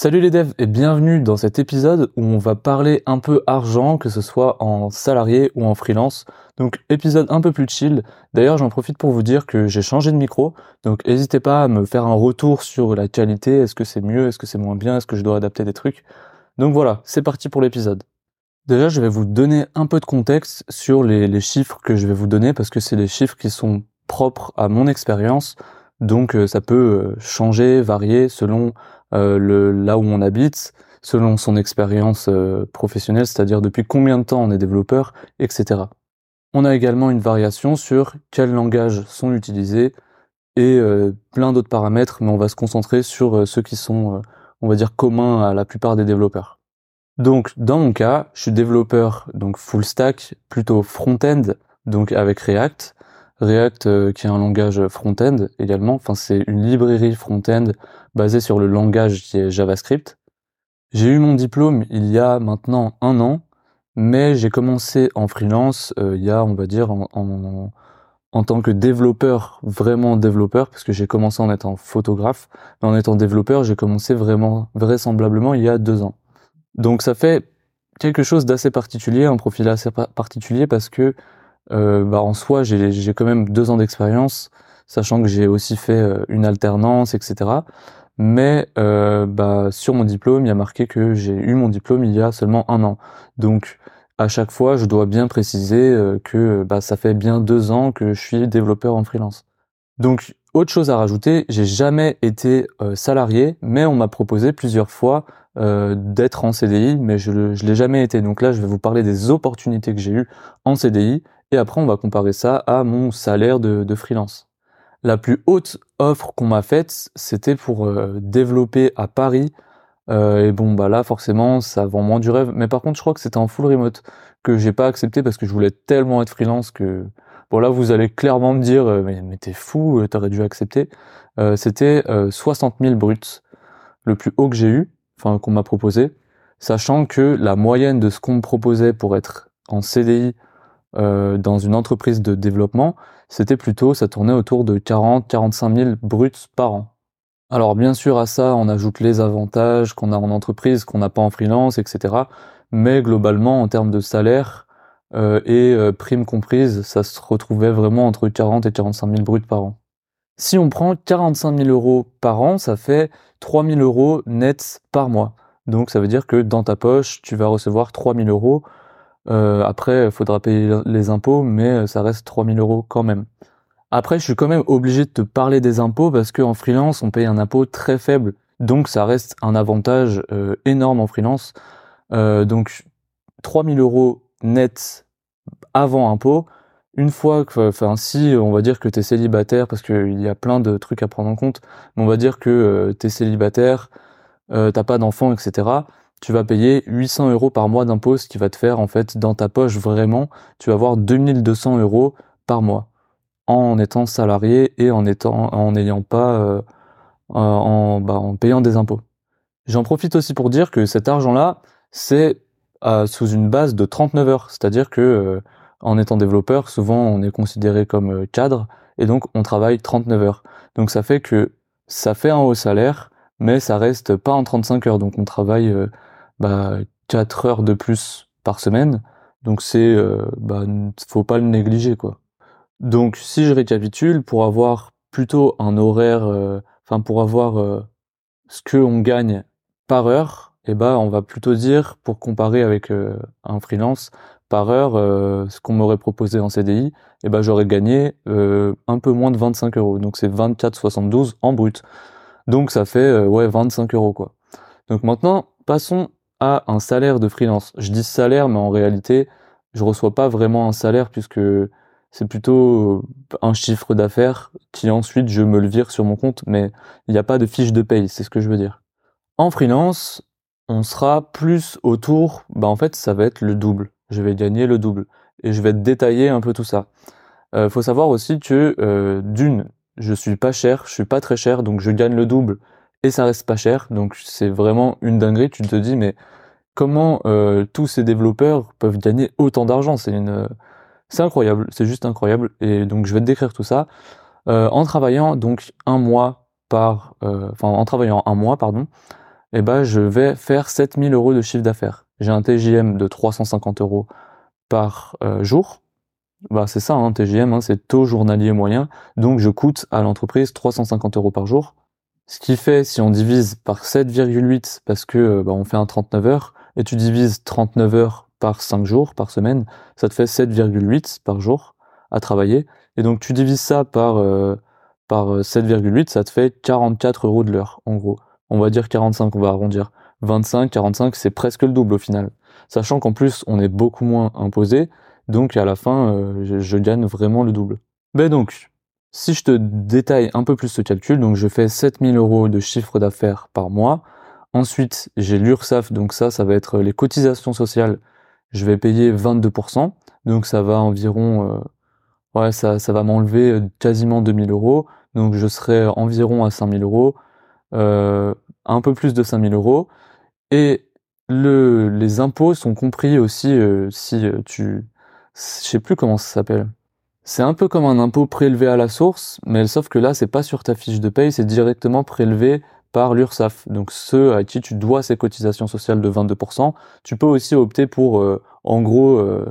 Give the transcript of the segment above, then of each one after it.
Salut les devs et bienvenue dans cet épisode où on va parler un peu argent, que ce soit en salarié ou en freelance. Donc épisode un peu plus chill. D'ailleurs j'en profite pour vous dire que j'ai changé de micro, donc n'hésitez pas à me faire un retour sur la qualité, est-ce que c'est mieux, est-ce que c'est moins bien, est-ce que je dois adapter des trucs? Donc voilà, c'est parti pour l'épisode. Déjà je vais vous donner un peu de contexte sur les, chiffres que je vais vous donner parce que c'est les chiffres qui sont propres à mon expérience. Donc euh, ça peut euh, changer, varier selon le, là où on habite, selon son expérience euh, professionnelle, c'est-à-dire depuis combien de temps on est développeur, etc. On a également une variation sur quels langages sont utilisés et euh, plein d'autres paramètres, mais on va se concentrer sur ceux qui sont, on va dire, communs à la plupart des développeurs. Donc, dans mon cas, je suis développeur donc full stack, plutôt front-end, donc avec React. React qui est un langage front-end également, enfin c'est une librairie front-end basé sur le langage qui est JavaScript. J'ai eu mon diplôme il y a maintenant un an, mais j'ai commencé en freelance euh, il y a, on va dire, en, en, en, tant que développeur, vraiment développeur, parce que j'ai commencé en étant photographe, mais en étant développeur, j'ai commencé vraiment, vraisemblablement, il y a deux ans. Donc ça fait quelque chose d'assez particulier, un profil assez particulier, parce que euh, bah, en soi, j'ai quand même deux ans d'expérience, sachant que j'ai aussi fait euh, une alternance, etc. Mais euh, bah, sur mon diplôme, il y a marqué que j'ai eu mon diplôme il y a seulement un an. Donc à chaque fois, je dois bien préciser euh, que bah, ça fait bien deux ans que je suis développeur en freelance. Donc autre chose à rajouter, j'ai jamais été salarié, mais on m'a proposé plusieurs fois d'être en CDI, mais je, ne l'ai jamais été. Donc là, je vais vous parler des opportunités que j'ai eues en CDI, et après on va comparer ça à mon salaire de, de freelance. La plus haute offre qu'on m'a faite, c'était pour euh, développer à Paris. Euh, et bon, bah là, forcément, ça vend moins du rêve. Mais par contre, je crois que c'était en full remote que j'ai pas accepté parce que je voulais tellement être freelance que bon là, vous allez clairement me dire, euh, mais, t'es fou, t'aurais dû accepter. c'était 60 000 bruts, le plus haut que j'ai eu, enfin qu'on m'a proposé, sachant que la moyenne de ce qu'on me proposait pour être en CDI dans une entreprise de développement, c'était plutôt, ça tournait autour de 40-45 000 bruts par an. Alors bien sûr à ça, on ajoute les avantages qu'on a en entreprise, qu'on n'a pas en freelance, etc. Mais globalement, en termes de salaire euh, et euh, primes comprises, ça se retrouvait vraiment entre 40 et 45 000 bruts par an. Si on prend 45 000 euros par an, ça fait 3 000 euros nets par mois. Donc ça veut dire que dans ta poche, tu vas recevoir 3 000 euros euh, après, il faudra payer les impôts, mais euh, ça reste 3000 euros quand même. Après, je suis quand même obligé de te parler des impôts parce qu'en freelance, on paye un impôt très faible. Donc, ça reste un avantage euh, énorme en freelance. Donc, 3000 euros net avant impôt. Une fois que, enfin, si on va dire que tu es célibataire, parce qu'il y a plein de trucs à prendre en compte, mais on va dire que tu es célibataire, t'as pas d'enfants, etc tu vas payer 800 euros par mois d'impôt, ce qui va te faire en fait dans ta poche vraiment, tu vas avoir 2200 euros par mois en étant salarié et en étant n'ayant pas euh, en, bah, en payant des impôts. J'en profite aussi pour dire que cet argent-là, c'est euh, sous une base de 39 heures, c'est-à-dire que euh, en étant développeur, souvent on est considéré comme cadre et donc on travaille 39 heures. Donc ça fait que ça fait un haut salaire, mais ça reste pas en 35 heures. Donc on travaille bah, 4 heures de plus par semaine. Donc c'est, euh, bah, faut pas le négliger quoi. Donc si je récapitule, pour avoir plutôt un horaire, euh, enfin pour avoir euh, ce que on gagne par heure, et eh ben on va plutôt dire pour comparer avec un freelance par heure, ce qu'on m'aurait proposé en CDI, et eh ben j'aurais gagné un peu moins de 25 euros. Donc c'est 24,72 en brut. Donc ça fait ouais 25 euros quoi. Donc maintenant passons un salaire de freelance. Je dis salaire, mais en réalité, je reçois pas vraiment un salaire puisque c'est plutôt un chiffre d'affaires qui ensuite je me le vire sur mon compte, mais il n'y a pas de fiche de paye, c'est ce que je veux dire. En freelance, on sera plus autour, bah en fait ça va être le double. Je vais gagner le double et je vais détailler un peu tout ça. Euh, faut savoir aussi que euh, d'une, je suis pas cher, je suis pas très cher, donc je gagne le double et ça reste pas cher, donc c'est vraiment une dinguerie. Tu te dis mais comment euh, tous ces développeurs peuvent gagner autant d'argent? C'est une, c'est incroyable, c'est juste incroyable. Et donc je vais te décrire tout ça euh, en travaillant donc un mois par, euh, en travaillant un mois pardon. Et eh ben je vais faire 7000 euros de chiffre d'affaires. J'ai un TJM de 350 euros par jour bah c'est ça, hein, TGM, hein, c'est taux journalier moyen. Donc je coûte à l'entreprise 350 euros par jour. Ce qui fait, si on divise par 7,8, parce que euh, bah, on fait un 39 heures, et tu divises 39 heures par 5 jours, par semaine, ça te fait 7,8 par jour à travailler. Et donc tu divises ça par, euh, par 7,8, euh, ça te fait 44 euros de l'heure, en gros. On va dire 45, on va arrondir. 25, 45, c'est presque le double au final. Sachant qu'en plus, on est beaucoup moins imposé, donc à la fin, euh, je, gagne vraiment le double. Ben donc, si je te détaille un peu plus ce calcul, donc je fais 7000 euros de chiffre d'affaires par mois. Ensuite, j'ai l'URSSAF, donc ça, ça va être les cotisations sociales. Je vais payer 22%, donc ça va environ, euh, ouais, ça, ça va m'enlever euh, quasiment 2000 euros. Donc je serai environ à 5000 euros, euh, un peu plus de 5000 euros. Et le, les impôts sont compris aussi si tu je sais plus comment ça s'appelle. C'est un peu comme un impôt prélevé à la source, mais sauf que là, c'est pas sur ta fiche de paye, c'est directement prélevé par l'URSSAF. Donc ceux à qui tu dois ces cotisations sociales de 22%, tu peux aussi opter pour, euh, en gros, euh,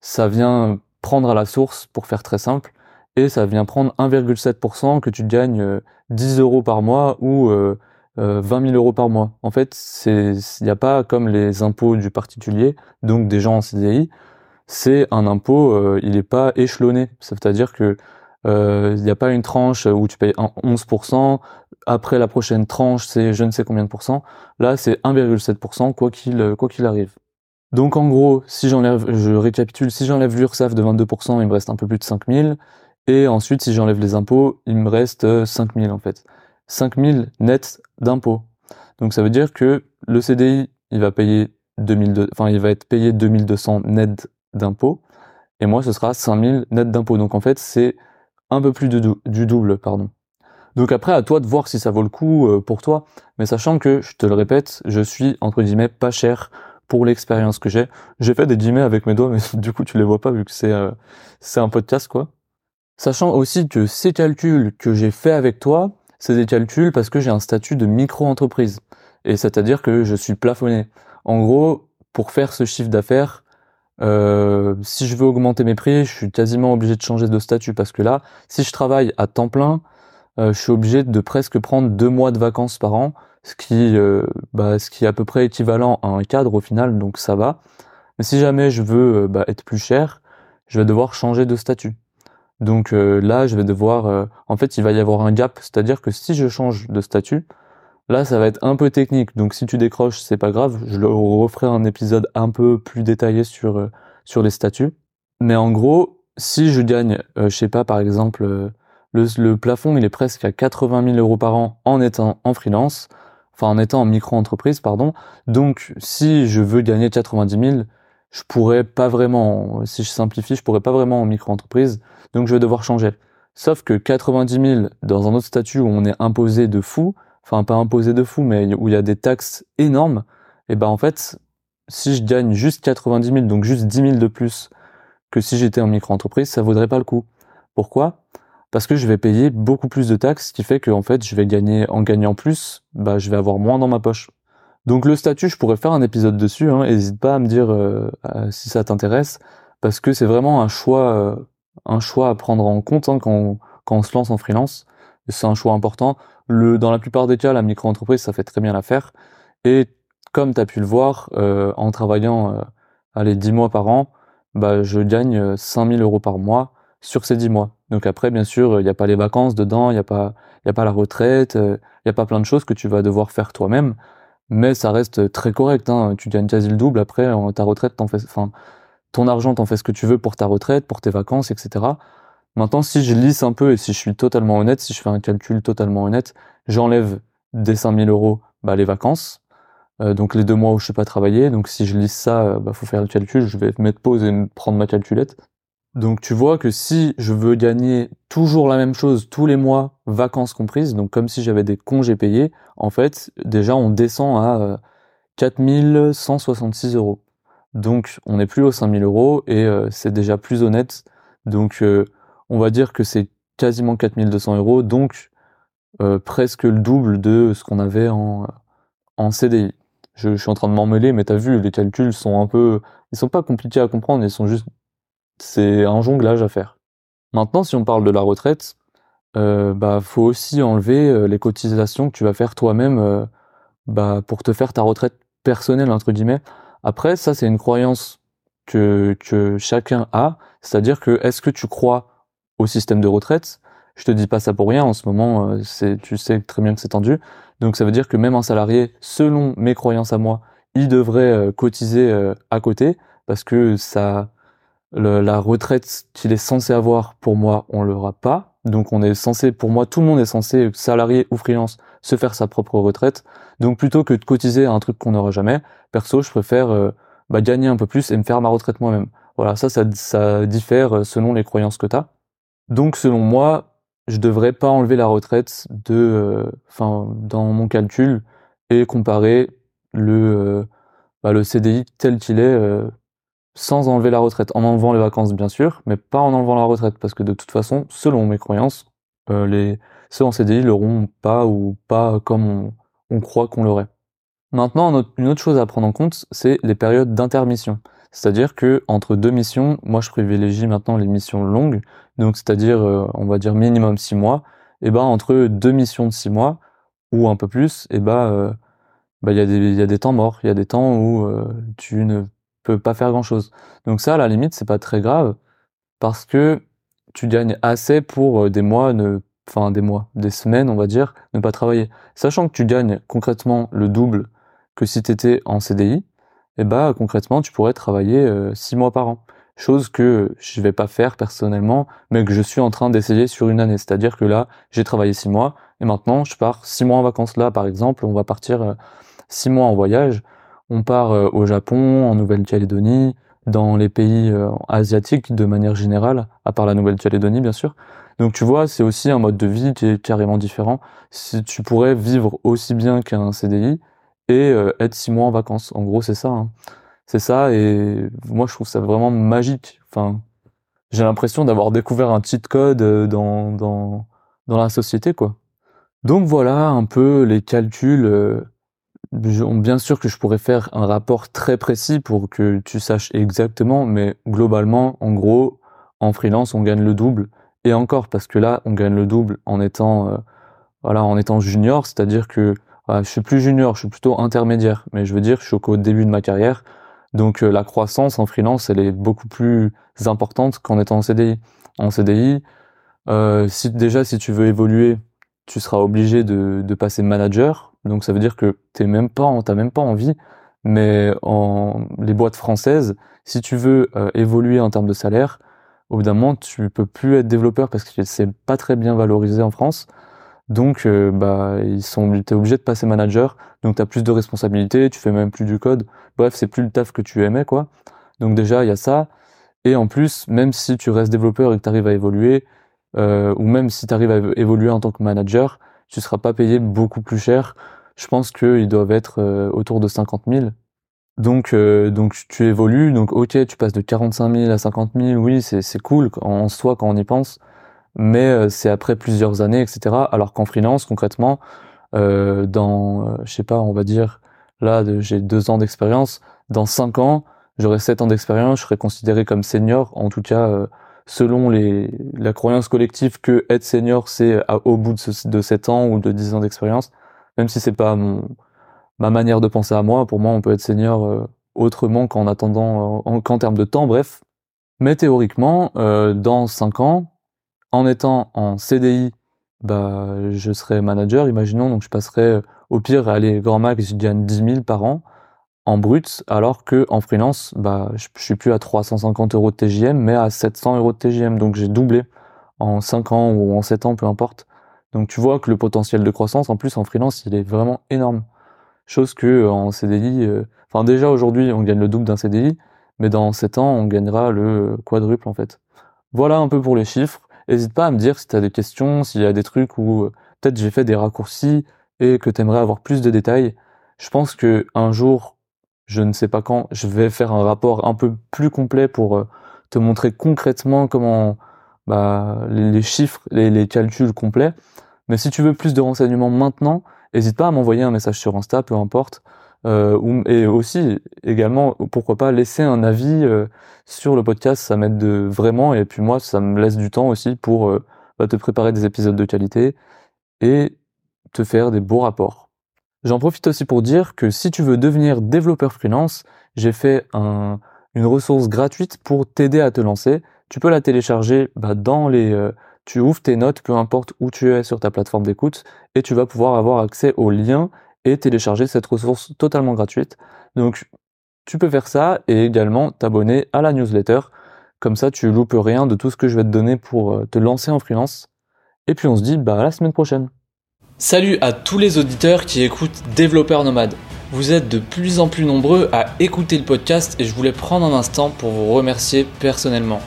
ça vient prendre à la source, pour faire très simple, et ça vient prendre 1,7% que tu gagnes 10 euh, euros par mois ou 20 000 euros par mois. En fait, il n'y a pas comme les impôts du particulier, donc des gens en CDI, c'est un impôt, euh, il n'est pas échelonné. C'est-à-dire que euh, il n'y a pas une tranche où tu payes 11%, après la prochaine tranche c'est je ne sais combien de pourcents. Là c'est 1,7% quoi qu'il quoi qu'il arrive. Donc en gros, si j'enlève, je récapitule, si j'enlève l'URSSAF de 22%, il me reste un peu plus de 5000. Et ensuite, si j'enlève les impôts, il me reste 5000 en fait. 5000 net d'impôts. Donc ça veut dire que le CDI, il va payer 2002, enfin il va être payé 2200 net d'impôts, et moi ce sera 5000 net d'impôts. Donc en fait c'est un peu plus du double, pardon. Donc après à toi de voir si ça vaut le coup euh, pour toi, mais sachant que, je te le répète, je suis entre guillemets pas cher pour l'expérience que j'ai. J'ai fait des guillemets avec mes doigts, mais du coup tu les vois pas vu que c'est euh, c'est un podcast quoi. Sachant aussi que ces calculs que j'ai fait avec toi, c'est des calculs parce que j'ai un statut de micro-entreprise. Et c'est-à-dire que je suis plafonné. En gros, pour faire ce chiffre d'affaires, euh, si je veux augmenter mes prix, je suis quasiment obligé de changer de statut parce que là, si je travaille à temps plein, euh, je suis obligé de presque prendre deux mois de vacances par an, ce qui, euh, bah, ce qui est à peu près équivalent à un cadre au final, donc ça va. Mais si jamais je veux bah, être plus cher, je vais devoir changer de statut. Donc là, je vais devoir, en fait, il va y avoir un gap, c'est-à-dire que si je change de statut, Là, ça va être un peu technique, donc si tu décroches, c'est pas grave. Je referai un épisode un peu plus détaillé sur euh, sur les statuts. Mais en gros, si je gagne, euh, je sais pas, par exemple, euh, le, le, plafond, il est presque à 80 000 euros par an en étant en freelance, enfin en étant en micro-entreprise, pardon. Donc, si je veux gagner 90 000, je pourrais pas vraiment, si je simplifie, je pourrais pas vraiment en micro-entreprise, donc je vais devoir changer. Sauf que 90 000 dans un autre statut où on est imposé de fou, enfin pas imposé de fou, mais où il y a des taxes énormes, et ben en fait, si je gagne juste 90 000, donc juste 10 000 de plus que si j'étais en micro-entreprise, ça vaudrait pas le coup. Pourquoi? Parce que je vais payer beaucoup plus de taxes, ce qui fait que en fait, je vais gagner en gagnant plus, bah je vais avoir moins dans ma poche. Donc le statut, je pourrais faire un épisode dessus. Hein, N'hésite pas à me dire euh, si ça t'intéresse, parce que c'est vraiment un choix, euh, un choix à prendre en compte hein, quand, quand on se lance en freelance. C'est un choix important. Le, dans la plupart des cas, la micro-entreprise, ça fait très bien l'affaire. Et comme tu as pu le voir, euh, en travaillant euh, allez, 10 mois par an, bah, je gagne 5000 euh, euros par mois sur ces 10 mois. Donc après, bien sûr, il n'y a pas les vacances dedans, il n'y a, pas, a pas la retraite, il n'y a pas plein de choses que tu vas devoir faire toi-même. Mais ça reste très correct. Hein. Tu gagnes quasi le double. Après, ta retraite, ton argent, t'en fais ce que tu veux pour ta retraite, pour tes vacances, etc. Maintenant, si je lisse un peu et si je suis totalement honnête, si je fais un calcul totalement honnête, j'enlève des 5000 euros bah, les vacances, euh, donc les deux mois où je ne sais pas travailler. Donc si je lisse ça, euh, bah, faut faire le calcul. Je vais mettre pause et prendre ma calculette. Donc tu vois que si je veux gagner toujours la même chose tous les mois, vacances comprises, donc comme si j'avais des congés payés, en fait, déjà on descend à 4166 euh, euros. Donc on n'est plus aux 5000 euros et c'est déjà plus honnête. Donc on va dire que c'est quasiment 4200 euros, donc presque le double de ce qu'on avait en, en CDI je, suis en train de m'emmêler, mais t'as vu, les calculs sont un peu, ils sont pas compliqués à comprendre, ils sont juste, c'est un jonglage à faire. Maintenant, si on parle de la retraite, euh, bah faut aussi enlever euh, les cotisations que tu vas faire toi-même, euh, bah pour te faire ta retraite personnelle entre guillemets. Après, ça c'est une croyance que que chacun a, c'est-à-dire que est-ce que tu crois au système de retraite Je te dis pas ça pour rien. En ce moment, euh, c'est, tu sais très bien que c'est tendu. Donc ça veut dire que même un salarié, selon mes croyances à moi, il devrait euh, cotiser euh, à côté parce que ça, la retraite qu'il est censé avoir pour moi, on l'aura pas. Donc on est censé, pour moi, tout le monde est censé, salarié ou freelance, se faire sa propre retraite. Donc plutôt que de cotiser à un truc qu'on n'aura jamais, perso, je préfère bah, gagner un peu plus et me faire ma retraite moi-même. Voilà, ça, ça, ça diffère selon les croyances que tu as. Donc selon moi, je devrais pas enlever la retraite euh, dans mon calcul et comparer le, euh, bah, CDI tel qu'il est euh, sans enlever la retraite, en enlevant les vacances bien sûr, mais pas en enlevant la retraite parce que de toute façon, selon mes croyances, les ceux en CDI l'auront pas ou pas comme on, on croit qu'on l'aurait. Maintenant, une autre chose à prendre en compte, c'est les périodes d'intermission. C'est-à-dire que entre deux missions, moi je privilégie maintenant les missions longues, donc c'est-à-dire euh, on va dire minimum six mois. Et ben entre deux missions de six mois ou un peu plus, et ben euh, bah, il y a des temps morts, il y a des temps où euh, tu ne peux pas faire grand chose. Donc ça à la limite c'est pas très grave parce que tu gagnes assez pour des mois enfin des mois, des semaines on va dire, ne pas travailler. Sachant que tu gagnes concrètement le double que si tu étais en CDI, et bah concrètement tu pourrais travailler euh, six mois par an. Chose que je vais pas faire personnellement, mais que je suis en train d'essayer sur une année. C'est-à-dire que là, j'ai travaillé six mois et maintenant je pars six mois en vacances. Là, par exemple, on va partir euh, six mois en voyage. On part euh, au Japon, en Nouvelle-Calédonie, dans les pays asiatiques de manière générale, à part la Nouvelle-Calédonie bien sûr. Donc tu vois, c'est aussi un mode de vie qui est carrément différent. Si tu pourrais vivre aussi bien qu'un CDI, et euh, être six mois en vacances. En gros, c'est ça. Hein. C'est ça, et moi, je trouve ça vraiment magique. Enfin, j'ai l'impression d'avoir découvert un cheat code euh, dans, dans, dans la société, quoi. Donc voilà un peu les calculs. Euh, bien sûr que je pourrais faire un rapport très précis pour que tu saches exactement, mais globalement, en gros, en freelance, on gagne le double. Et encore, parce que là, on gagne le double en étant, voilà, en étant junior, c'est-à-dire que je suis plus junior, je suis plutôt intermédiaire, mais je veux dire, je suis au début de ma carrière. Donc euh, la croissance en freelance, elle est beaucoup plus importante qu'en étant en CDI. En CDI, euh, déjà si tu veux évoluer, tu seras obligé de, de passer manager. Donc ça veut dire que t'es même pas, t'as même pas envie. Mais en les boîtes françaises, si tu veux euh, évoluer en termes de salaire, au bout d'un moment, tu peux plus être développeur parce que c'est pas très bien valorisé en France. Donc, euh, bah, ils sont, t'es obligé de passer manager. Donc, t'as plus de responsabilités, tu fais même plus du code. Bref, c'est plus le taf que tu aimais, quoi. Donc déjà, il y a ça. Et en plus, même si tu restes développeur et que tu arrives à évoluer, euh, ou même si tu arrives à évoluer en tant que manager, tu seras pas payé beaucoup plus cher. Je pense qu'ils doivent être euh, autour de 50 000. Donc, donc tu évolues. Donc, ok, tu passes de 45 000 à 50 000. Oui, c'est, c'est cool en soi quand on y pense mais euh, c'est après plusieurs années, etc. Alors qu'en freelance, concrètement, euh, dans, euh, je sais pas, on va dire, là, j'ai deux ans d'expérience, dans cinq ans, j'aurai sept ans d'expérience, je serai considéré comme senior, en tout cas, selon les, la croyance collective que être senior, c'est au bout de, 7 ans ou de 10 ans d'expérience, même si c'est pas ma manière de penser à moi, pour moi, on peut être senior autrement qu'en attendant, qu'en termes de temps, bref. Mais théoriquement, dans cinq ans, en étant en CDI, bah, je serais manager, imaginons, donc je passerais au pire, allez, grand max, je gagne 10 000 par an. en brut, alors que en freelance, bah, je, je suis plus à 350 euros de TJM, mais à 700 euros de TJM. Donc j'ai doublé en 5 ans ou en 7 ans, peu importe. Donc tu vois que le potentiel de croissance, en plus en freelance, il est vraiment énorme. Chose que euh, en CDI, euh, enfin déjà aujourd'hui on gagne le double d'un CDI, mais dans 7 ans on gagnera le quadruple en fait. Voilà un peu pour les chiffres. N'hésite pas à me dire si tu as des questions, s'il y a des trucs où euh, peut-être j'ai fait des raccourcis et que tu aimerais avoir plus de détails. Je pense que un jour, je ne sais pas quand, je vais faire un rapport un peu plus complet pour te montrer concrètement comment bah, les, chiffres, les, les, calculs complets. Mais si tu veux plus de renseignements maintenant, n'hésite pas à m'envoyer un message sur Insta, peu importe. Euh, et aussi, également, pourquoi pas laisser un avis euh, sur le podcast, ça m'aide vraiment. Et puis moi, ça me laisse du temps aussi pour euh, bah, te préparer des épisodes de qualité et te faire des beaux rapports. J'en profite aussi pour dire que si tu veux devenir développeur freelance, j'ai fait un, une ressource gratuite pour t'aider à te lancer tu peux la télécharger bah, dans les... Tu ouvres tes notes, peu importe où tu es sur ta plateforme d'écoute, et tu vas pouvoir avoir accès au lien et télécharger cette ressource totalement gratuite. Donc tu peux faire ça et également t'abonner à la newsletter. Comme ça, tu loupes rien de tout ce que je vais te donner pour euh, te lancer en freelance. Et puis on se dit bah, à la semaine prochaine. Salut à tous les auditeurs qui écoutent Développeur Nomade. Vous êtes de plus en plus nombreux à écouter le podcast et je voulais prendre un instant pour vous remercier personnellement.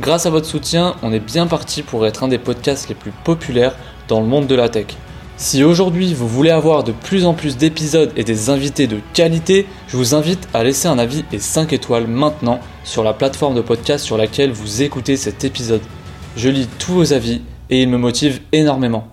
Grâce à votre soutien, on est bien parti pour être un des podcasts les plus populaires dans le monde de la tech. Si aujourd'hui vous voulez avoir de plus en plus d'épisodes et des invités de qualité, je vous invite à laisser un avis et 5 étoiles maintenant sur la plateforme de podcast sur laquelle vous écoutez cet épisode. Je lis tous vos avis et ils me motivent énormément.